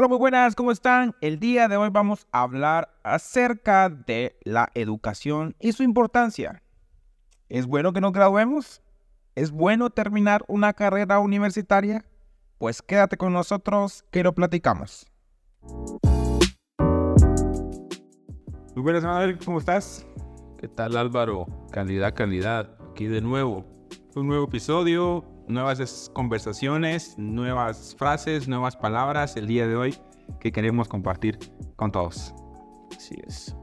Hola, muy buenas, ¿cómo están? El día de hoy vamos a hablar acerca de la educación y su importancia. ¿Es bueno que nos graduemos? ¿Es bueno terminar una carrera universitaria? Pues quédate con nosotros que lo platicamos. Muy buenas, Manuel, ¿cómo estás? ¿Qué tal Álvaro? Calidad, calidad. Aquí de nuevo. Un nuevo episodio, nuevas conversaciones, nuevas frases, nuevas palabras el día de hoy que queremos compartir con todos. Así es.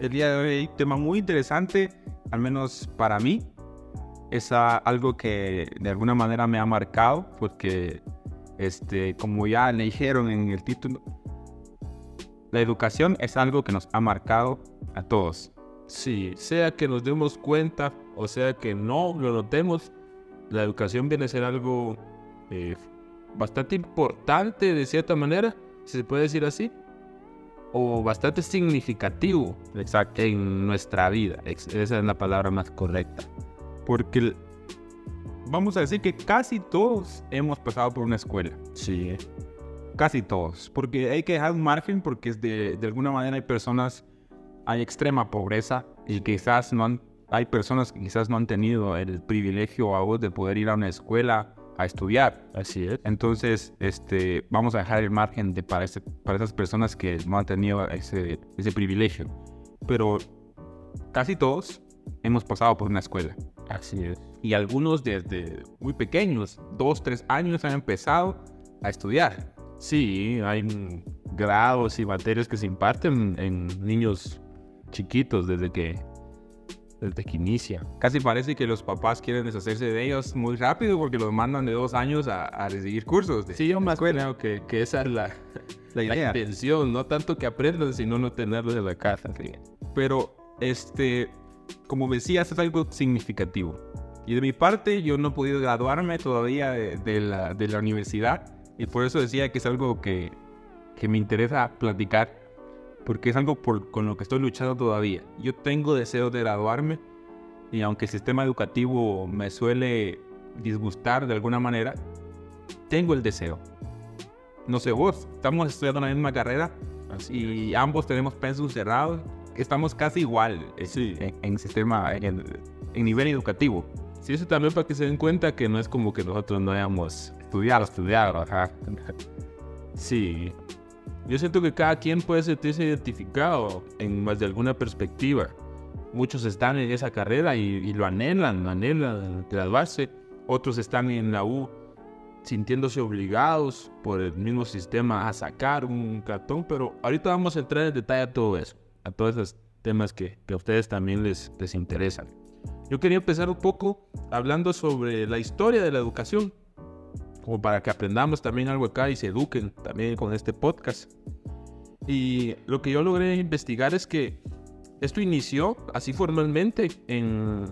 El día de hoy tema muy interesante, al menos para mí. Es algo que de alguna manera me ha marcado porque, este, como ya le dijeron en el título, la educación es algo que nos ha marcado a todos. Sí, sea que nos demos cuenta o sea que no lo notemos, la educación viene a ser algo eh, bastante importante de cierta manera, si se puede decir así, o bastante significativo Exacto. en nuestra vida. Esa es la palabra más correcta. Porque vamos a decir que casi todos hemos pasado por una escuela. Sí. Casi todos. Porque hay que dejar un margen porque de, de alguna manera hay personas, hay extrema pobreza y quizás no han hay personas que quizás no han tenido el privilegio a vos de poder ir a una escuela a estudiar. Así es. Entonces, este, vamos a dejar el margen de, para, para esas personas que no han tenido ese, ese privilegio. Pero casi todos hemos pasado por una escuela. Así es. Y algunos desde muy pequeños, dos, tres años, han empezado a estudiar. Sí, hay grados y materias que se imparten en niños chiquitos desde que desde que inicia. Casi parece que los papás quieren deshacerse de ellos muy rápido porque los mandan de dos años a, a recibir cursos. De sí, yo más creo que, que, esa es la, la, la, intención, no tanto que aprendan, sino no tenerlos en la casa. Pero, este, como decías, es algo significativo. Y de mi parte, yo no he podido graduarme todavía de, de, la, de la universidad y por eso decía que es algo que, que me interesa platicar porque es algo por, con lo que estoy luchando todavía. Yo tengo deseo de graduarme y aunque el sistema educativo me suele disgustar de alguna manera, tengo el deseo. No sé vos, estamos estudiando la misma carrera Así y es. ambos tenemos pensum cerrados, estamos casi igual sí. en, en, sistema, en, en nivel educativo. Sí, eso también para que se den cuenta que no es como que nosotros no hayamos estudiado, estudiado, ajá. Sí, yo siento que cada quien puede sentirse identificado en más de alguna perspectiva. Muchos están en esa carrera y, y lo anhelan, anhelan graduarse. Otros están en la U sintiéndose obligados por el mismo sistema a sacar un cartón, pero ahorita vamos a entrar en detalle a todo eso, a todos esos temas que, que a ustedes también les, les interesan. Yo quería empezar un poco hablando sobre la historia de la educación, como para que aprendamos también algo acá y se eduquen también con este podcast. Y lo que yo logré investigar es que esto inició así formalmente en,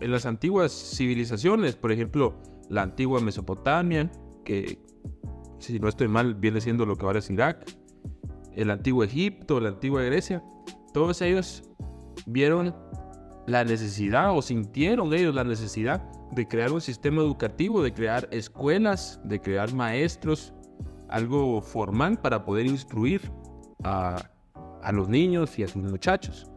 en las antiguas civilizaciones, por ejemplo, la antigua Mesopotamia, que si no estoy mal viene siendo lo que ahora es Irak, el antiguo Egipto, la antigua Grecia, todos ellos vieron la necesidad o sintieron ellos la necesidad de crear un sistema educativo, de crear escuelas, de crear maestros, algo formal para poder instruir a, a los niños y a sus muchachos.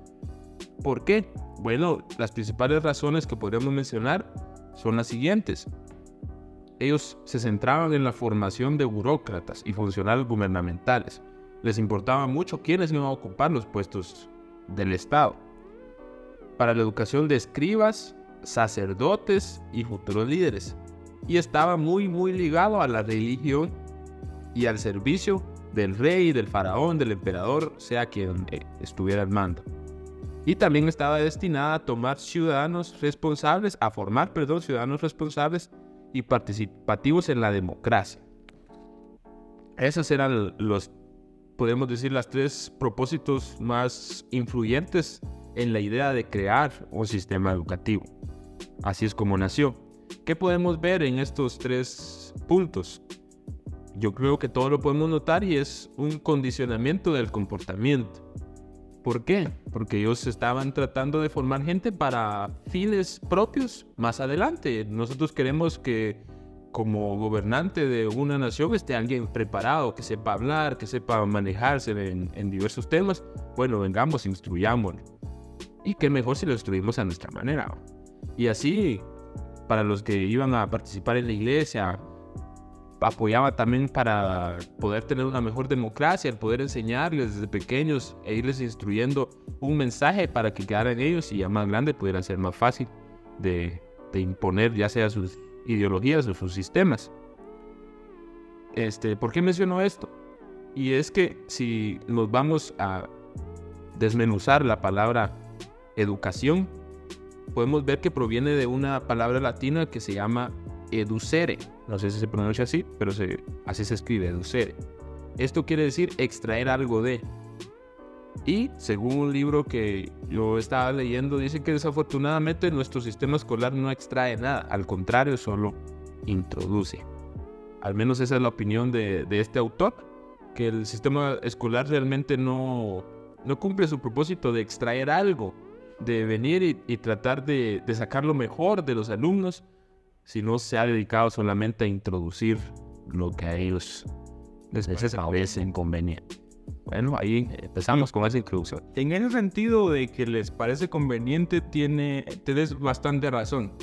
¿Por qué? Bueno, las principales razones que podríamos mencionar son las siguientes. Ellos se centraban en la formación de burócratas y funcionarios gubernamentales. Les importaba mucho quiénes iban a ocupar los puestos del Estado. Para la educación de escribas, sacerdotes y futuros líderes. Y estaba muy, muy ligado a la religión y al servicio del rey, del faraón, del emperador, sea quien eh, estuviera al mando. Y también estaba destinada a tomar ciudadanos responsables, a formar, perdón, ciudadanos responsables y participativos en la democracia. Esos eran los, podemos decir, las tres propósitos más influyentes en la idea de crear un sistema educativo. Así es como nació. ¿Qué podemos ver en estos tres puntos? Yo creo que todo lo podemos notar y es un condicionamiento del comportamiento. ¿Por qué? Porque ellos estaban tratando de formar gente para fines propios más adelante. Nosotros queremos que como gobernante de una nación esté alguien preparado, que sepa hablar, que sepa manejarse en, diversos temas. Bueno, vengamos, instruyámoslo. Y qué mejor si lo instruimos a nuestra manera. Y así, para los que iban a participar en la iglesia, apoyaba también para poder tener una mejor democracia, el poder enseñarles desde pequeños e irles instruyendo un mensaje para que quedaran ellos y ya más grande pudiera ser más fácil de, de imponer ya sea sus ideologías o sus sistemas. Este, ¿Por qué menciono esto? Y es que si nos vamos a desmenuzar la palabra educación, podemos ver que proviene de una palabra latina que se llama educere. No sé si se pronuncia así, pero se, así se escribe, educere. Esto quiere decir extraer algo de. Y según un libro que yo estaba leyendo, dice que desafortunadamente nuestro sistema escolar no extrae nada, al contrario, solo introduce. Al menos esa es la opinión de, de este autor, que el sistema escolar realmente no, no cumple su propósito de extraer algo, de venir y, y tratar de, de sacar lo mejor de los alumnos, sino se ha dedicado solamente a introducir lo que a ellos les parece conveniente. Bueno, ahí empezamos con esa introducción. En ese sentido de que les parece conveniente, tiene, tienes bastante razón.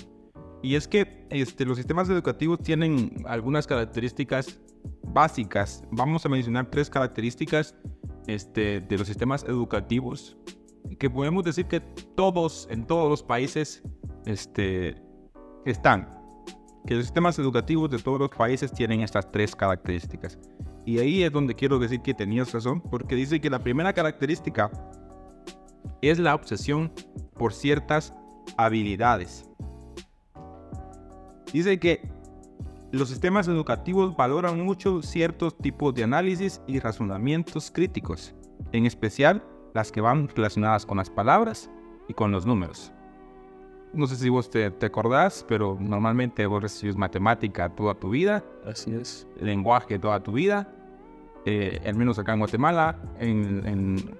Y es que este, los sistemas educativos tienen algunas características básicas. Vamos a mencionar tres características este, de los sistemas educativos que podemos decir que todos, en todos los países, este, están. Que los sistemas educativos de todos los países tienen estas tres características. Y ahí es donde quiero decir que tenías razón, porque dice que la primera característica es la obsesión por ciertas habilidades. Dice que los sistemas educativos valoran mucho ciertos tipos de análisis y razonamientos críticos, en especial las que van relacionadas con las palabras y con los números. No sé si vos te, te acordás, pero normalmente vos recibís matemática toda tu vida. Así es. Lenguaje toda tu vida. Eh, al menos acá en Guatemala, en, en,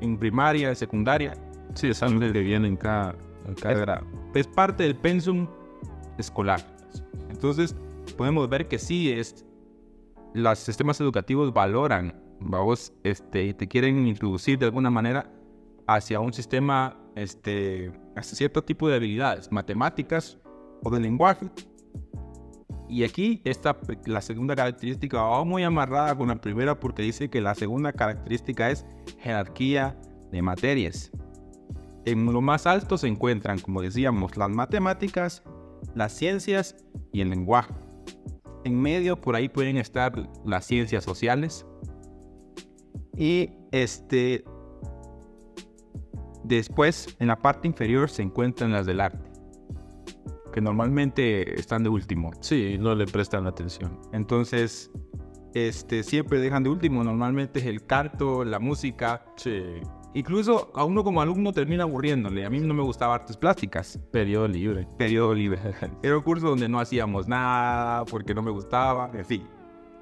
en primaria, secundaria. Sí, es algo que viene en cada, en cada es, grado. Es parte del pensum escolar. Entonces, podemos ver que sí, es, los sistemas educativos valoran, vamos, este, te quieren introducir de alguna manera hacia un sistema, este, hacia cierto tipo de habilidades, matemáticas o de lenguaje. Y aquí está la segunda característica va muy amarrada con la primera porque dice que la segunda característica es jerarquía de materias. En lo más alto se encuentran, como decíamos, las matemáticas, las ciencias y el lenguaje. En medio por ahí pueden estar las ciencias sociales. Y este después en la parte inferior se encuentran las del arte, que normalmente están de último. Sí, no le prestan atención. Entonces, este siempre dejan de último, normalmente es el canto, la música. Sí. Incluso a uno como alumno termina aburriéndole. A mí no me gustaba artes plásticas. Periodo libre. Periodo libre. Era un curso donde no hacíamos nada porque no me gustaba. En fin,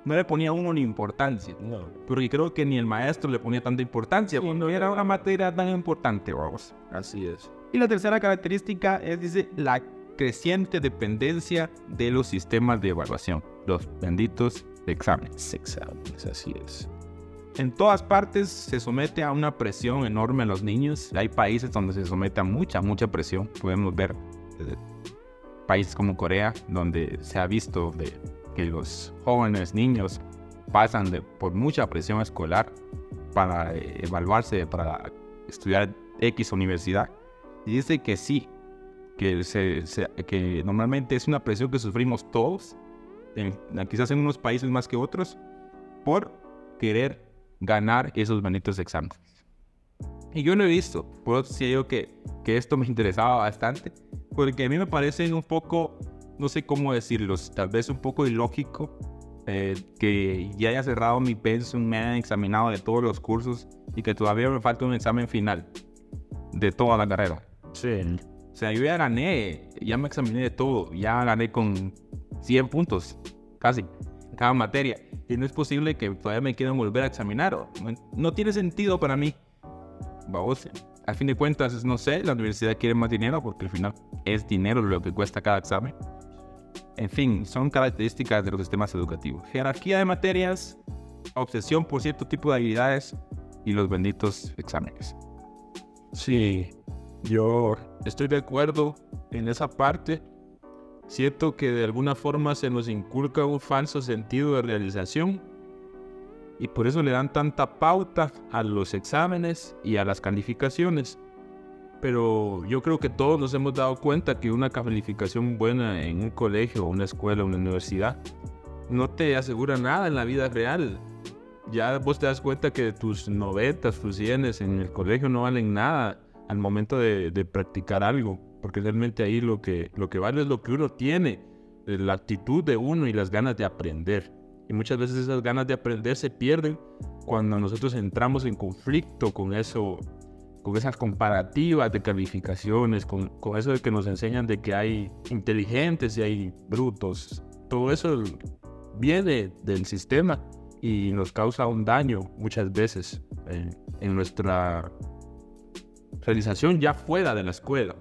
no le ponía uno ni importancia. No. Porque creo que ni el maestro le ponía tanta importancia cuando era una materia tan importante, vamos. Así es. Y la tercera característica es, dice, la creciente dependencia de los sistemas de evaluación. Los benditos exámenes. Exámenes, así es. En todas partes se somete a una presión enorme a los niños. Hay países donde se somete a mucha, mucha presión. Podemos ver eh, países como Corea, donde se ha visto de, que los jóvenes niños pasan de, por mucha presión escolar para eh, evaluarse, para estudiar X universidad. Y dice que sí, que, se, se, que normalmente es una presión que sufrimos todos, en, quizás en unos países más que otros, por querer ganar esos benditos exámenes. Y yo lo he visto, por eso decía yo que, que esto me interesaba bastante, porque a mí me parece un poco, no sé cómo decirlo, tal vez un poco ilógico eh, que ya haya cerrado mi pensum, me hayan examinado de todos los cursos y que todavía me falta un examen final de toda la carrera. Sí. O sea, yo ya gané, ya me examiné de todo, ya gané con 100 puntos, casi, en cada materia. Y no es posible que todavía me quieran volver a examinar. No tiene sentido para mí. Vamos, al fin de cuentas, no sé, la universidad quiere más dinero porque al final es dinero lo que cuesta cada examen. En fin, son características de los sistemas educativos. Jerarquía de materias, obsesión por cierto tipo de habilidades y los benditos exámenes. Sí, yo estoy de acuerdo en esa parte. Siento que de alguna forma se nos inculca un falso sentido de realización y por eso le dan tanta pauta a los exámenes y a las calificaciones. Pero yo creo que todos nos hemos dado cuenta que una calificación buena en un colegio, una escuela, una universidad, no te asegura nada en la vida real. Ya vos te das cuenta que tus 90, tus 100 en el colegio no valen nada al momento de, de, practicar algo, porque realmente ahí lo que, lo que vale es lo que uno tiene, la actitud de uno y las ganas de aprender. Y muchas veces esas ganas de aprender se pierden cuando nosotros entramos en conflicto con eso, con esas comparativas de calificaciones, con, con eso de que nos enseñan de que hay inteligentes y hay brutos. Todo eso viene del sistema y nos causa un daño muchas veces en, en nuestra realización ya fuera de la escuela.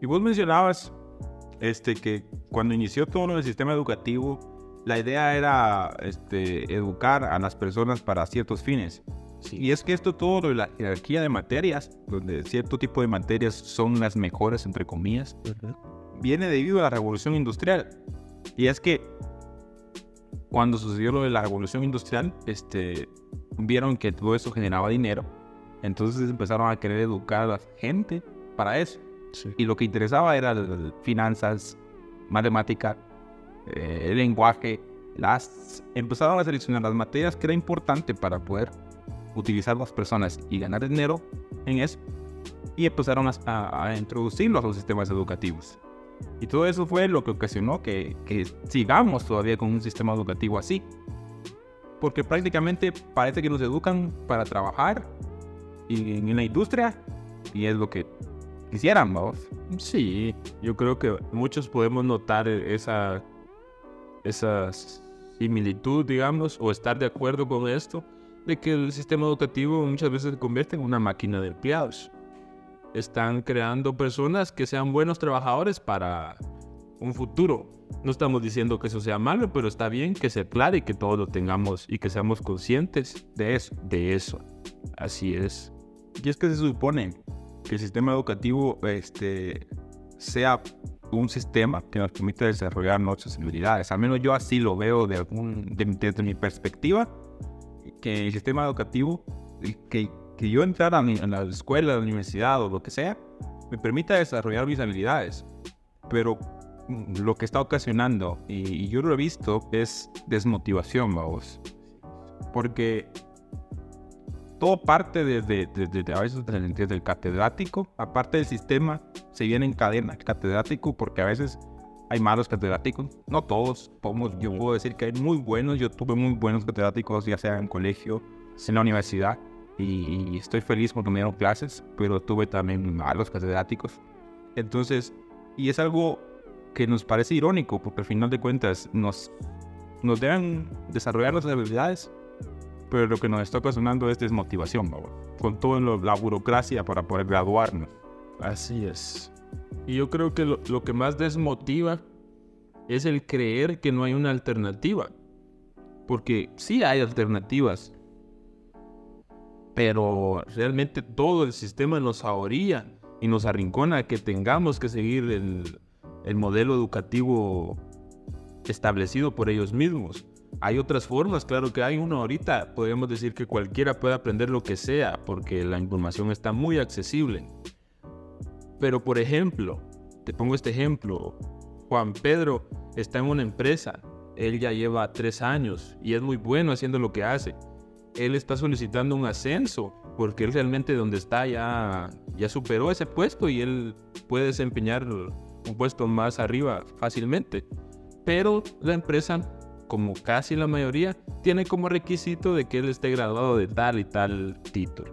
Y vos mencionabas este, que cuando inició todo el sistema educativo, la idea era este, educar a las personas para ciertos fines. Y es que esto todo de la jerarquía de materias, donde cierto tipo de materias son las mejores, entre comillas, viene debido a la revolución industrial. Y es que cuando sucedió lo de la revolución industrial, este, vieron que todo eso generaba dinero. Entonces empezaron a querer educar a la gente para eso. Y lo que interesaba era finanzas, matemática, eh, el lenguaje, las empezaron a seleccionar las materias que era importante para poder utilizar las personas y ganar dinero en eso y empezaron a, a introducirlo a los sistemas educativos. Y todo eso fue lo que ocasionó que, que sigamos todavía con un sistema educativo así. Porque prácticamente parece que nos educan para trabajar y en la industria y es lo que quisieran, vamos. Sí, yo creo que muchos podemos notar esa esa similitud, digamos, o estar de acuerdo con esto, de que el sistema educativo muchas veces se convierte en una máquina de empleados. Están creando personas que sean buenos trabajadores para un futuro. No estamos diciendo que eso sea malo, pero está bien que se aclare y que todos lo tengamos y que seamos conscientes de eso. De eso. Así es. Y es que se supone que el sistema educativo este, sea un sistema que nos permite desarrollar nuestras habilidades. Al menos yo así lo veo de algún, desde mi perspectiva, que el sistema educativo, que, que yo entrara en la escuela, la universidad o lo que sea, me permita desarrollar mis habilidades. Pero lo que está ocasionando, y, yo lo he visto, es desmotivación, vamos. Porque todo parte desde, desde, a veces desde el catedrático, aparte del sistema, se viene en cadena catedrático porque a veces hay malos catedráticos, no todos, podemos, yo puedo decir que hay muy buenos, yo tuve muy buenos catedráticos, ya sea en colegio, en la universidad, y, estoy feliz porque me dieron clases, pero tuve también malos catedráticos. Entonces, y es algo que nos parece irónico, porque al final de cuentas nos, nos deben desarrollar nuestras habilidades, pero lo que nos está ocasionando es desmotivación, con toda la burocracia para poder graduarnos. Así es. Y yo creo que lo, que más desmotiva es el creer que no hay una alternativa. Porque sí hay alternativas. Pero realmente todo el sistema nos ahoría y nos arrincona a que tengamos que seguir el, el modelo educativo establecido por ellos mismos. Hay otras formas, claro que hay uno ahorita. Podríamos decir que cualquiera puede aprender lo que sea porque la información está muy accesible. Pero por ejemplo, te pongo este ejemplo, Juan Pedro está en una empresa, él ya lleva tres años y es muy bueno haciendo lo que hace. Él está solicitando un ascenso porque realmente donde está ya, ya superó ese puesto y él puede desempeñar un puesto más arriba fácilmente. Pero la empresa, como casi la mayoría, tiene como requisito de que él esté graduado de tal y tal título.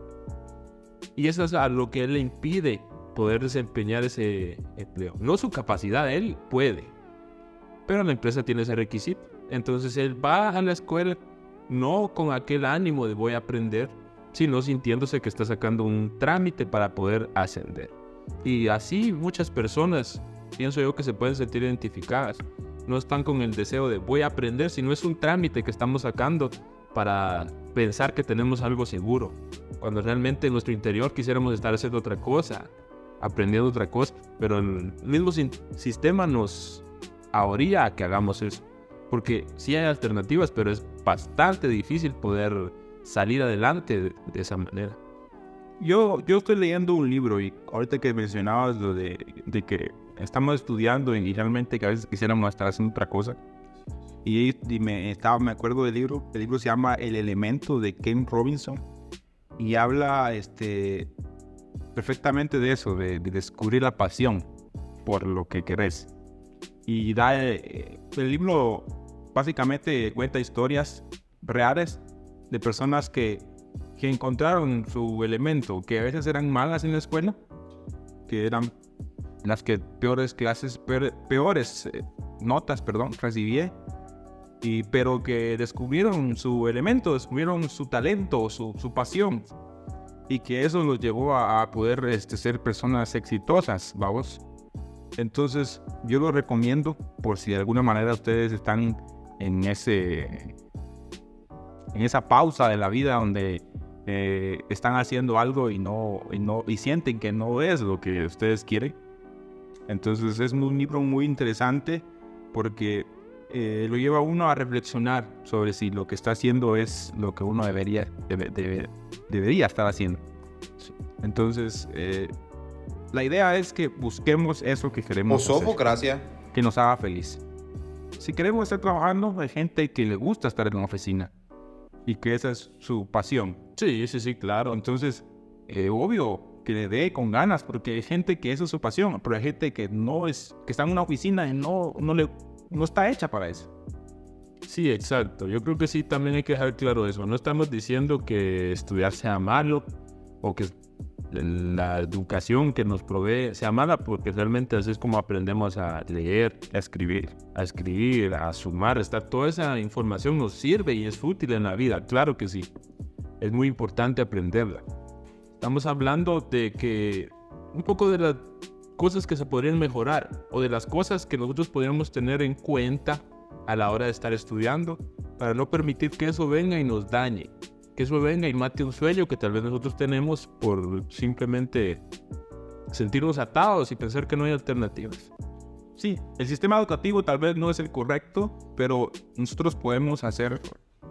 Y eso es a lo que él le impide poder desempeñar ese empleo. No su capacidad, él puede, pero la empresa tiene ese requisito. Entonces él va a la escuela no con aquel ánimo de voy a aprender, sino sintiéndose que está sacando un trámite para poder ascender. Y así muchas personas pienso yo que se pueden sentir identificadas. No están con el deseo de voy a aprender, sino es un trámite que estamos sacando para pensar que tenemos algo seguro, cuando realmente en nuestro interior quisiéramos estar haciendo otra cosa, aprendiendo otra cosa, pero el mismo sistema nos ahoría a que hagamos eso, porque sí hay alternativas, pero es bastante difícil poder salir adelante de, esa manera. Yo, yo estoy leyendo un libro y ahorita que mencionabas lo de, de que estamos estudiando y realmente que a veces quisiéramos estar haciendo otra cosa, y, me, estaba, me acuerdo del libro, el libro se llama El elemento de Ken Robinson y habla este, perfectamente de eso, de, descubrir la pasión por lo que querés. Y da, eh, el libro básicamente cuenta historias reales de personas que, que encontraron su elemento, que a veces eran malas en la escuela, que eran las que peores clases, peores eh, notas, perdón, recibía y, pero que descubrieron su elemento, descubrieron su talento, su, su pasión, y que eso los llevó a, poder este, ser personas exitosas, vamos. Entonces, yo lo recomiendo por si de alguna manera ustedes están en ese en esa pausa de la vida donde eh, están haciendo algo y no, y no y sienten que no es lo que ustedes quieren. Entonces es un libro muy interesante porque eh, lo lleva a uno a reflexionar sobre si lo que está haciendo es lo que uno debería, debería estar haciendo. Entonces, eh, la idea es que busquemos eso que queremos. Hacer. Que nos haga feliz. Si queremos estar trabajando, hay gente que le gusta estar en la oficina y que esa es su pasión. Sí, sí, sí, claro. Entonces, eh, obvio que le dé con ganas, porque hay gente que esa es su pasión, pero hay gente que no es, que está en una oficina y no, no le no está hecha para eso. Sí, exacto. Yo creo que sí, también hay que dejar claro eso. No estamos diciendo que estudiar sea malo o que la educación que nos provee sea mala, porque realmente así es como aprendemos a leer, a escribir, a escribir, a sumar, estar. Toda esa información nos sirve y es útil en la vida, claro que sí. Es muy importante aprenderla. Estamos hablando de que un poco de la cosas que se podrían mejorar o de las cosas que nosotros podríamos tener en cuenta a la hora de estar estudiando para no permitir que eso venga y nos dañe, que eso venga y mate un sueño que tal vez nosotros tenemos por simplemente sentirnos atados y pensar que no hay alternativas. Sí, el sistema educativo tal vez no es el correcto, pero nosotros podemos hacer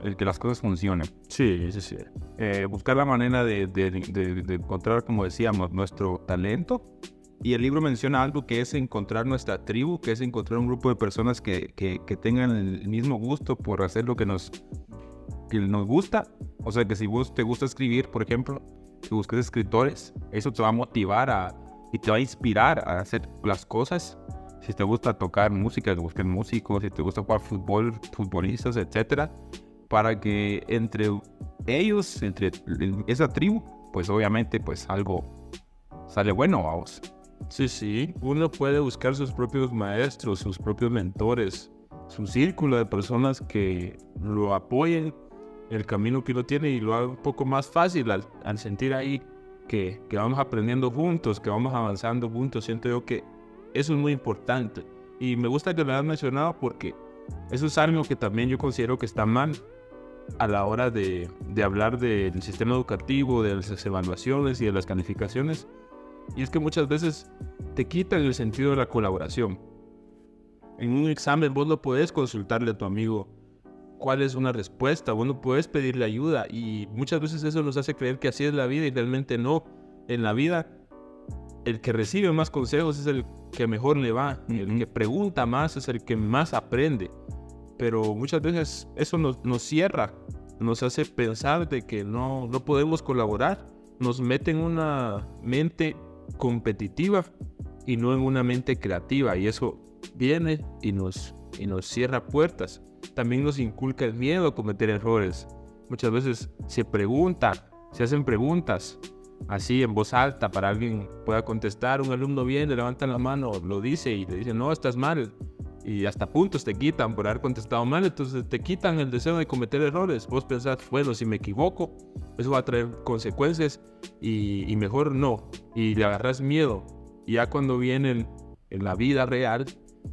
el que las cosas funcionen. Sí, sí, sí. Eh, buscar la manera de, de, de, encontrar, como decíamos, nuestro talento y el libro menciona algo que es encontrar nuestra tribu, que es encontrar un grupo de personas que, que, tengan el mismo gusto por hacer lo que nos, que nos gusta. O sea, que si vos te gusta escribir, por ejemplo, si buscas escritores, eso te va a motivar a, y te va a inspirar a hacer las cosas. Si te gusta tocar música, busques músicos, si te gusta jugar fútbol, futbolistas, etcétera, para que entre ellos, entre esa tribu, pues obviamente, pues algo sale bueno a vos. Sí, sí, uno puede buscar sus propios maestros, sus propios mentores, su círculo de personas que lo apoyen en el camino que uno tiene y lo haga un poco más fácil al, sentir ahí que, que, vamos aprendiendo juntos, que vamos avanzando juntos. Siento yo que eso es muy importante. Y me gusta que lo hayas mencionado porque eso es algo que también yo considero que está mal a la hora de, de hablar del sistema educativo, de las evaluaciones y de las calificaciones y es que muchas veces te quitan el sentido de la colaboración. En un examen vos no puedes consultarle a tu amigo cuál es una respuesta, vos no puedes pedirle ayuda y muchas veces eso nos hace creer que así es la vida y realmente no. En la vida el que recibe más consejos es el que mejor le va, el que pregunta más es el que más aprende. Pero muchas veces eso nos, nos cierra, nos hace pensar de que no, no podemos colaborar, nos mete en una mente competitiva y no en una mente creativa. Y eso viene y nos, y nos cierra puertas. También nos inculca el miedo a cometer errores. Muchas veces se preguntan, se hacen preguntas así en voz alta para alguien pueda contestar. Un alumno viene, levanta la mano, lo dice y le dice, no, estás mal. Y hasta puntos te quitan por haber contestado mal. Entonces te quitan el deseo de cometer errores. Vos pensás, bueno, si me equivoco, eso va a traer consecuencias y, mejor no. Y le agarras miedo. Y ya cuando viene en la vida real,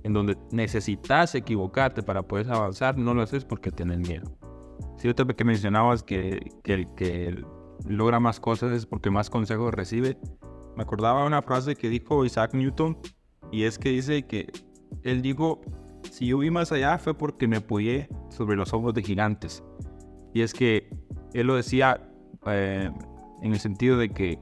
en donde necesitas equivocarte para poder avanzar, no lo haces porque tienes miedo. Sí, vez que mencionabas que, que el que logra más cosas es porque más consejos recibe. Me acordaba una frase que dijo Isaac Newton y es que dice que él dijo, si yo vi más allá fue porque me apoyé sobre los ojos de gigantes. Y es que él lo decía eh, en el sentido de que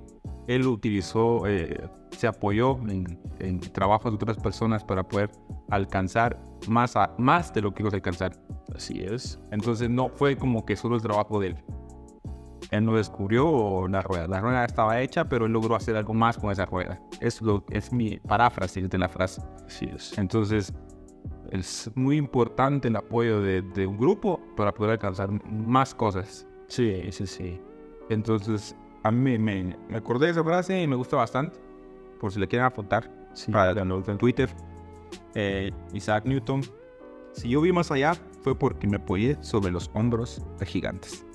él utilizó, eh, se apoyó en, trabajos de otras personas para poder alcanzar más, más de lo que iba a alcanzar. Así es. Entonces no fue como que solo el trabajo de él. Él no descubrió la rueda. La rueda estaba hecha, pero él logró hacer algo más con esa rueda. Es, lo, es mi paráfrasis de la frase. Así es. Entonces, es muy importante el apoyo de, de un grupo para poder alcanzar más cosas. Sí, sí, sí. Entonces, a mí me, me, acordé de esa frase y me gusta bastante. Por si le quieren apuntar, sí. para en Twitter. Eh, Isaac Newton. Si yo vi más allá, fue porque me apoyé sobre los hombros de gigantes.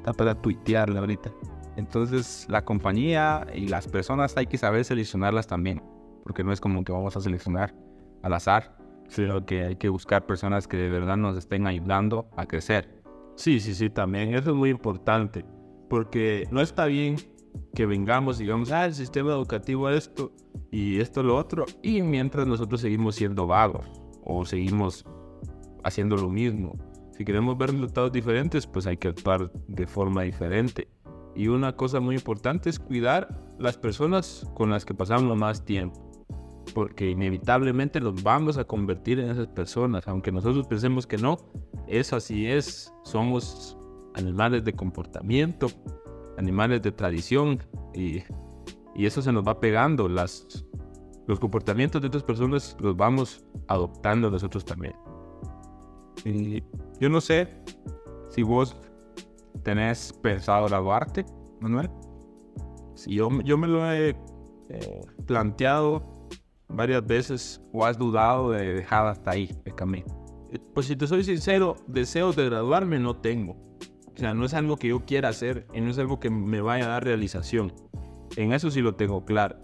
Está para tuitearla ahorita. Entonces, la compañía y las personas hay que saber seleccionarlas también. Porque no es como que vamos a seleccionar al azar, sino que hay que buscar personas que de verdad nos estén ayudando a crecer. Sí, sí, sí, también. Eso es muy importante porque no está bien que vengamos y digamos, ah, el sistema educativo esto y esto lo otro, y mientras nosotros seguimos siendo vagos o seguimos haciendo lo mismo. Si queremos ver resultados diferentes, pues hay que actuar de forma diferente. Y una cosa muy importante es cuidar las personas con las que pasamos más tiempo. Porque inevitablemente nos vamos a convertir en esas personas. Aunque nosotros pensemos que no, eso así es. Somos animales de comportamiento, animales de tradición y, y eso se nos va pegando. Las, los comportamientos de otras personas los vamos adoptando nosotros también. Y yo no sé si vos tenés pensado graduarte, Manuel. Si yo, yo me lo he eh, planteado varias veces o has dudado de dejar hasta ahí el camino. Pues si te soy sincero, deseos de graduarme no tengo. O sea, no es algo que yo quiera hacer y no es algo que me vaya a dar realización. En eso sí lo tengo claro.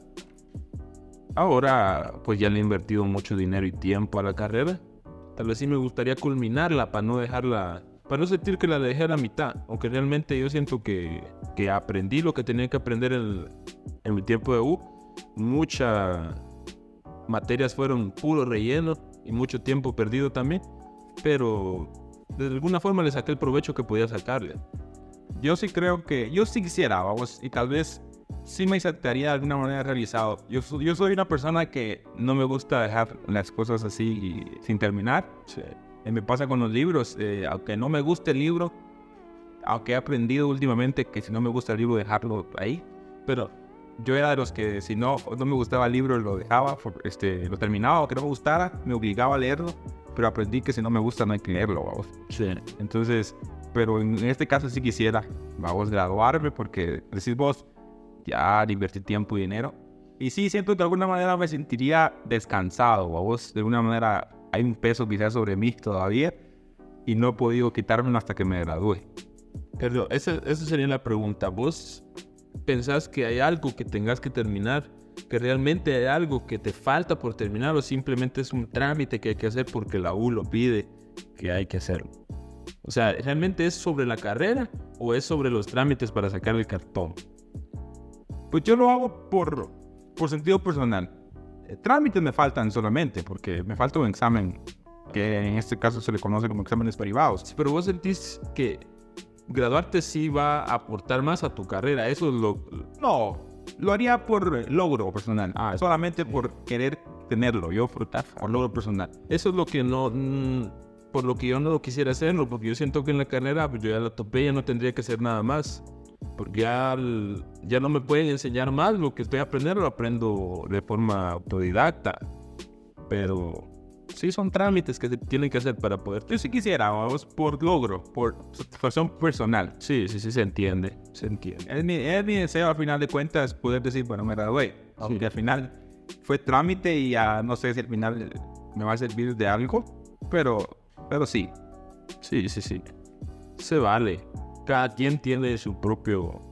Ahora, pues ya le he invertido mucho dinero y tiempo a la carrera. Tal vez sí me gustaría culminarla para no dejarla, para no sentir que la dejé a la mitad. Aunque realmente yo siento que, que aprendí lo que tenía que aprender en, en mi tiempo de U. Muchas materias fueron puro relleno y mucho tiempo perdido también. Pero de alguna forma le saqué el provecho que podía sacarle. Yo sí creo que, yo sí quisiera, vamos, y tal vez sí me sentaría de alguna manera realizado. Yo, yo soy una persona que no me gusta dejar las cosas así sin terminar. Sí. Eh, me pasa con los libros, eh, aunque no me guste el libro, aunque he aprendido últimamente que si no me gusta el libro dejarlo ahí, pero yo era de los que si no, no me gustaba el libro lo dejaba, este, lo terminaba, aunque no me gustara, me obligaba a leerlo pero aprendí que si no me gusta no hay que leerlo, vamos. Sí. Entonces, pero en este caso sí quisiera, vamos, graduarme porque decís vos, ya invertí tiempo y dinero. Y sí, siento que de alguna manera me sentiría descansado, vos, de alguna manera hay un peso quizás sobre mí todavía y no he podido quitármelo hasta que me gradúe. Pero esa, esa sería la pregunta. ¿Vos pensás que hay algo que tengas que terminar que realmente hay algo que te falta por terminar o simplemente es un trámite que hay que hacer porque la U lo pide que hay que hacerlo. O sea, ¿realmente es sobre la carrera o es sobre los trámites para sacar el cartón? Pues yo lo hago por, por sentido personal. Eh, trámites me faltan solamente porque me falta un examen que en este caso se le conoce como exámenes privados. Pero vos sentís que graduarte sí va a aportar más a tu carrera. Eso es lo... No, lo haría por logro personal. Ah, solamente por querer tenerlo. Yo por, por logro personal. Eso es lo que no. Mm, por lo que yo no quisiera quisiera hacerlo, porque yo siento que en la carrera pues, yo ya la topé, ya no tendría que hacer nada más. Porque ya, ya no me pueden enseñar más, lo que estoy aprendiendo lo aprendo de forma autodidacta. Pero sí son trámites que se tienen que hacer para poder. Yo sí quisiera, vamos, por logro, por satisfacción personal. Sí, sí, sí, se entiende, se entiende. Es mi, es mi deseo al final de cuentas poder decir, bueno, me gradué. Aunque al final fue trámite y ya no sé si al final me va a servir de algo, pero, pero sí. Sí, sí, sí. Se vale. Cada quien tiene su propio,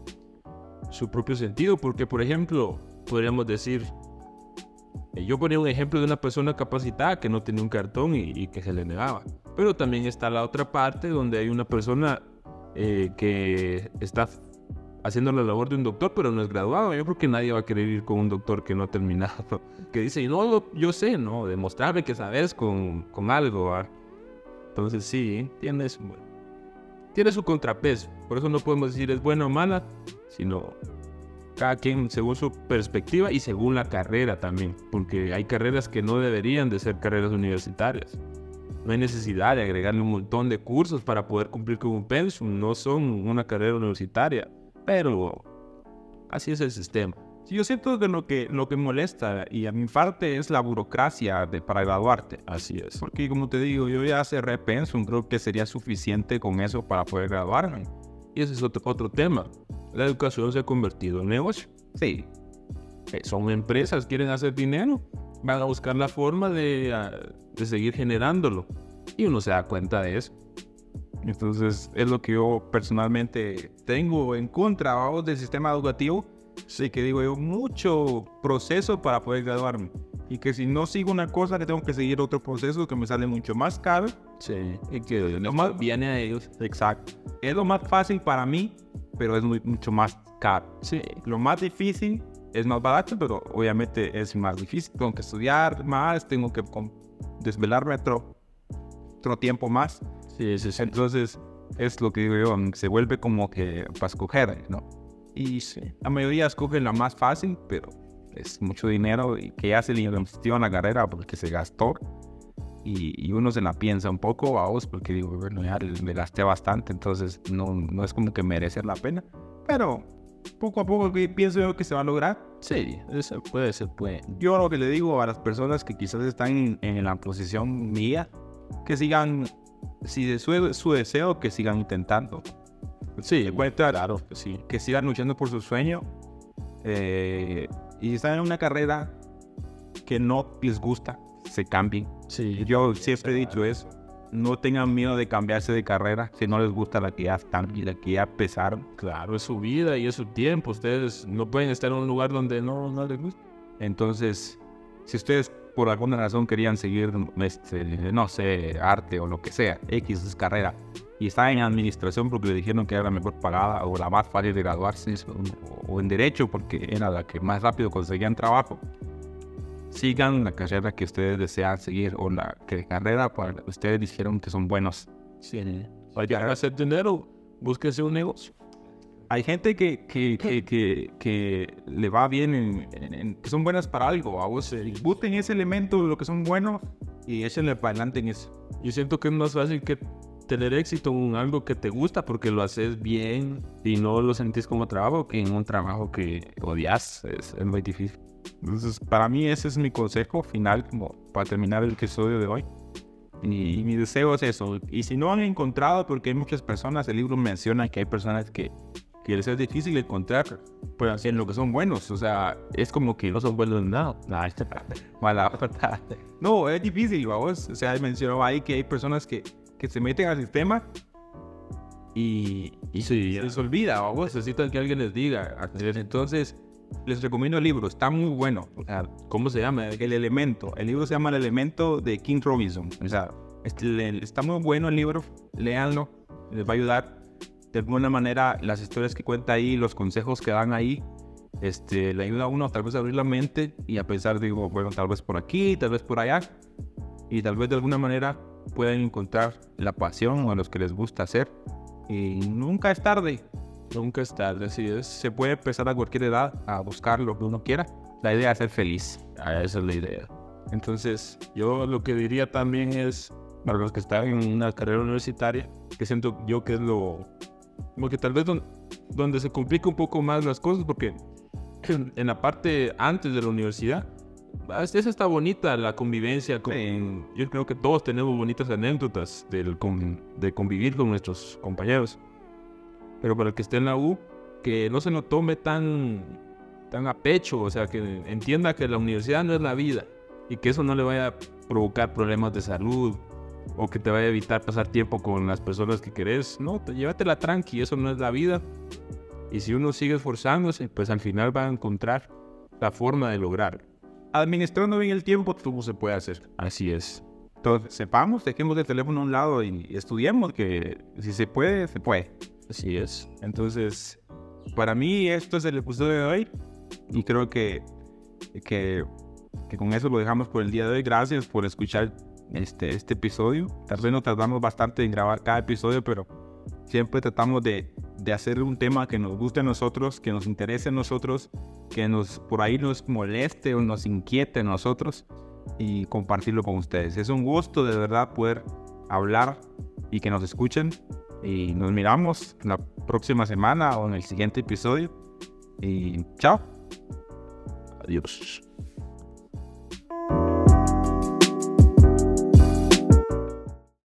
su propio sentido, porque por ejemplo, podríamos decir, Eh, Yo ponía un ejemplo de una persona capacitada que no tenía un cartón y, que se le negaba. Pero también está la otra parte donde hay una persona eh, que está haciendo la labor de un doctor, pero no es graduado. Yo creo que nadie va a querer ir con un doctor que no ha terminado. Que dice, no, yo sé, no, demostrarme que sabes con, con algo. Entonces sí, tiene su, tiene su contrapeso. Por eso no podemos decir es buena o mala, sino cada quien según su perspectiva y según la carrera también. Porque hay carreras que no deberían de ser carreras universitarias. No hay necesidad de agregarle un montón de cursos para poder cumplir con un pensum. No son una carrera universitaria. Pero así es el sistema. Sí, yo siento que lo que, lo que molesta y a mi parte es la burocracia de, para graduarte. Así es. Porque como te digo, yo ya cerré Pensum, creo que sería suficiente con eso para poder graduarme. Y ese es otro, otro tema. La educación se ha convertido en negocio. Sí, Eh, Son empresas, quieren hacer dinero. Van a buscar la forma de, ah, de seguir generándolo. Y uno se da cuenta de eso. entonces es lo que yo personalmente tengo en contra vamos, del sistema educativo. Sí, que digo yo, mucho proceso para poder graduarme. Y que si no sigo una cosa, que tengo que seguir otro proceso que me sale mucho más caro. Sí. Y que Lo más- viene a ellos. Exacto. Es lo más fácil para mí, pero es muy- mucho más caro. Sí. Lo más difícil es más barato, pero obviamente es más difícil. Tengo que estudiar más, tengo que desvelarme otro, otro tiempo más. Sí, sí, sí. Entonces, es lo que digo yo, se vuelve como que para escoger, ¿no? Y sí, la mayoría escogen la más fácil, pero es mucho dinero y que ya se le invirtió en la carrera porque se gastó. Y, y uno se la piensa un poco a vos porque digo, bueno, ya me gasté bastante, entonces no, no es como que merece la pena. Pero poco a poco pienso yo que se va a lograr. Sí, eso puede, se puede. Yo lo que le digo a las personas que quizás están en, en la posición mía, que sigan, si es su, su deseo, que sigan intentando. Sí, cuenta- claro que sí. que sigan luchando por su sueño. eh, y están en una carrera que no les gusta, se cambien. Sí, Yo siempre he dicho eso. No tengan miedo de cambiarse de carrera si no les gusta la que ya están y la que ya empezaron. claro, es su vida y es su tiempo. Ustedes no pueden estar en un lugar donde no, no les gusta. Entonces, si ustedes por alguna razón querían seguir, este, no sé, arte o lo que sea, X es carrera, y están en administración porque le dijeron que era la mejor pagada o la más fácil de graduarse, o, o en derecho porque era la que más rápido conseguían trabajo, sigan la carrera que ustedes desean seguir o la que carrera para la que ustedes dijeron que son buenos. Sí. Para hacer dinero, búsquese un negocio. Hay gente que, que, que, que, que le va bien, en, en- en- que son buenas para algo. A vos, busquen ese elemento de lo que son buenos y échenle para adelante en eso. Yo siento que es más fácil que tener éxito en algo que te gusta porque lo haces bien y no lo sentís como trabajo que en un trabajo que odias. Es, es muy difícil. Entonces, para mí ese es mi consejo final como para terminar el episodio de hoy. Y, y mi deseo es eso. Y si no han encontrado, porque hay muchas personas, el libro menciona que hay personas que, que les es difícil encontrar pues, en lo que son buenos. O sea, es como que No son buenos en nada. Nah. Mala. No, es difícil, vamos. O sea, mencionó ahí que hay personas que, que se meten al sistema y, y Sí, se les olvida, vamos. Necesitan que alguien les diga. Entonces, les recomiendo el libro, está muy bueno. O sea, ¿Cómo se llama? el elemento, el libro se llama El elemento de King Robinson. O sea, este, está muy bueno el libro, léanlo, les va a ayudar. De alguna manera, las historias que cuenta ahí, los consejos que dan ahí, este, le ayuda a uno tal vez a abrir la mente y a pensar, digo, bueno, tal vez por aquí, tal vez por allá. Y tal vez de alguna manera pueden encontrar la pasión o a los que les gusta hacer. Y nunca es tarde. Nunca es tarde, así es. Se puede empezar a cualquier edad a buscar lo que uno quiera. La idea es ser feliz. Ah, esa es la idea. Entonces, Yo lo que diría también es, para los que están en una carrera universitaria, que siento yo que es lo... Como que tal vez don- donde se complica un poco más las cosas, porque en la parte antes de la universidad, esa está bonita, la convivencia. Con, Sí. Yo creo que todos tenemos bonitas anécdotas del con- de convivir con nuestros compañeros. Pero para el que esté en la U, que no se lo tome tan, tan a pecho, o sea, que entienda que la universidad no es la vida y que eso no le vaya a provocar problemas de salud o que te vaya a evitar pasar tiempo con las personas que querés. No, te, llévatela tranqui, eso no es la vida. Y si uno sigue esforzándose, pues al final va a encontrar la forma de lograrlo. administrando bien el tiempo, todo se puede hacer. Así es. Entonces, sepamos, dejemos el teléfono a un lado y estudiemos que si se puede, se puede. Así es. Entonces, para mí esto es el episodio de hoy y creo que, que, que con eso lo dejamos por el día de hoy. Gracias por escuchar este, este episodio. Tal vez nos tardamos bastante en grabar cada episodio, pero siempre tratamos de, de hacer un tema que nos guste a nosotros, que nos interese a nosotros, que nos por ahí nos moleste o nos inquiete a nosotros y compartirlo con ustedes. Es un gusto de verdad poder hablar y que nos escuchen. Y nos miramos la próxima semana o en el siguiente episodio. Y chao. Adiós.